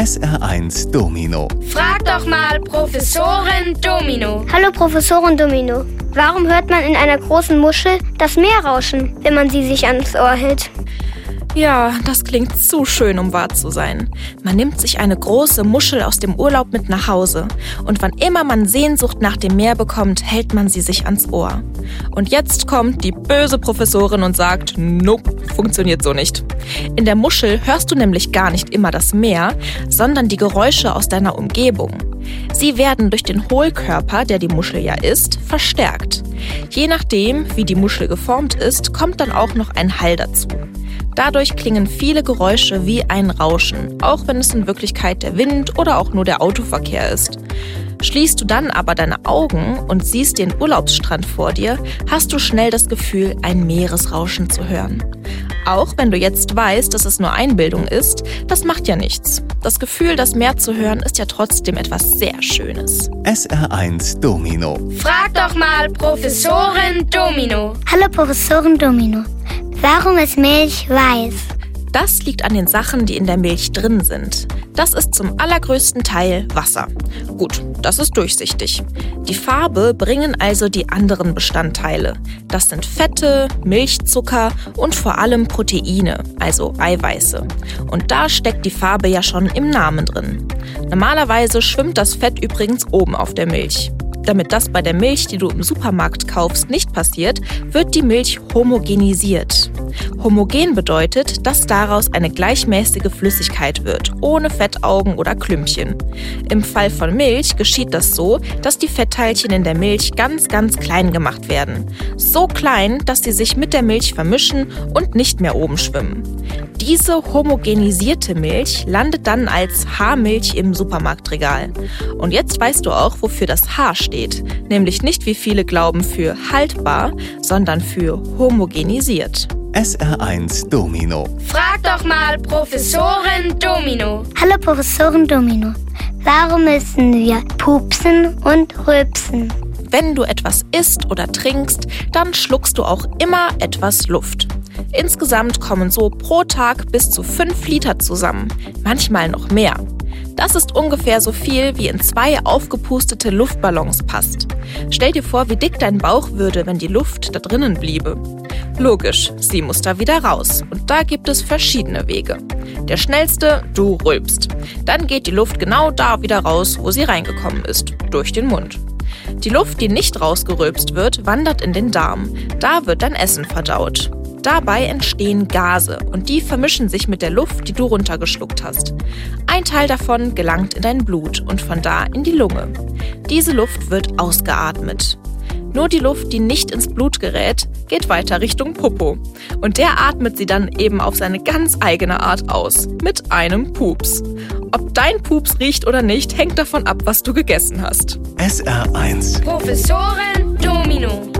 SR1 Domino. Frag doch mal Professorin Domino. Hallo Professorin Domino. Warum hört man in einer großen Muschel das Meer rauschen, wenn man sie sich ans Ohr hält? Ja, das klingt zu schön, um wahr zu sein. Man nimmt sich eine große Muschel aus dem Urlaub mit nach Hause und wann immer man Sehnsucht nach dem Meer bekommt, hält man sie sich ans Ohr. Und jetzt kommt die böse Professorin und sagt, nope, funktioniert so nicht. In der Muschel hörst du nämlich gar nicht immer das Meer, sondern die Geräusche aus deiner Umgebung. Sie werden durch den Hohlkörper, der die Muschel ja ist, verstärkt. Je nachdem, wie die Muschel geformt ist, kommt dann auch noch ein Hall dazu. Dadurch klingen viele Geräusche wie ein Rauschen, auch wenn es in Wirklichkeit der Wind oder auch nur der Autoverkehr ist. Schließt du dann aber deine Augen und siehst den Urlaubsstrand vor dir, hast du schnell das Gefühl, ein Meeresrauschen zu hören. Auch wenn du jetzt weißt, dass es nur Einbildung ist, das macht ja nichts. Das Gefühl, das Meer zu hören, ist ja trotzdem etwas sehr Schönes. SR1 Domino. Frag doch mal Professorin Domino. Hallo Professorin Domino. Warum ist Milch weiß? Das liegt an den Sachen, die in der Milch drin sind. Das ist zum allergrößten Teil Wasser. Gut, das ist durchsichtig. Die Farbe bringen also die anderen Bestandteile. Das sind Fette, Milchzucker und vor allem Proteine, also Eiweiße. Und da steckt die Farbe ja schon im Namen drin. Normalerweise schwimmt das Fett übrigens oben auf der Milch. Damit das bei der Milch, die du im Supermarkt kaufst, nicht passiert, wird die Milch homogenisiert. Homogen bedeutet, dass daraus eine gleichmäßige Flüssigkeit wird, ohne Fettaugen oder Klümpchen. Im Fall von Milch geschieht das so, dass die Fettteilchen in der Milch ganz, ganz klein gemacht werden. So klein, dass sie sich mit der Milch vermischen und nicht mehr oben schwimmen. Diese homogenisierte Milch landet dann als Haarmilch im Supermarktregal. Und jetzt weißt du auch, wofür das H steht. Nämlich nicht, wie viele glauben, für haltbar, sondern für homogenisiert. SR1 Domino. Frag doch mal Professorin Domino. Hallo Professorin Domino. Warum müssen wir pupsen und rülpsen? Wenn du etwas isst oder trinkst, dann schluckst du auch immer etwas Luft. Insgesamt kommen so pro Tag bis zu 5 Liter zusammen, manchmal noch mehr. Das ist ungefähr so viel, wie in zwei aufgepustete Luftballons passt. Stell dir vor, wie dick dein Bauch würde, wenn die Luft da drinnen bliebe. Logisch, sie muss da wieder raus. Und da gibt es verschiedene Wege. Der schnellste, du rülpst. Dann geht die Luft genau da wieder raus, wo sie reingekommen ist, durch den Mund. Die Luft, die nicht rausgerülpst wird, wandert in den Darm. Da wird dein Essen verdaut. Dabei entstehen Gase und die vermischen sich mit der Luft, die du runtergeschluckt hast. Ein Teil davon gelangt in dein Blut und von da in die Lunge. Diese Luft wird ausgeatmet. Nur die Luft, die nicht ins Blut gerät, geht weiter Richtung Popo. Und der atmet sie dann eben auf seine ganz eigene Art aus. Mit einem Pups. Ob dein Pups riecht oder nicht, hängt davon ab, was du gegessen hast. SR1 Professorin Domino.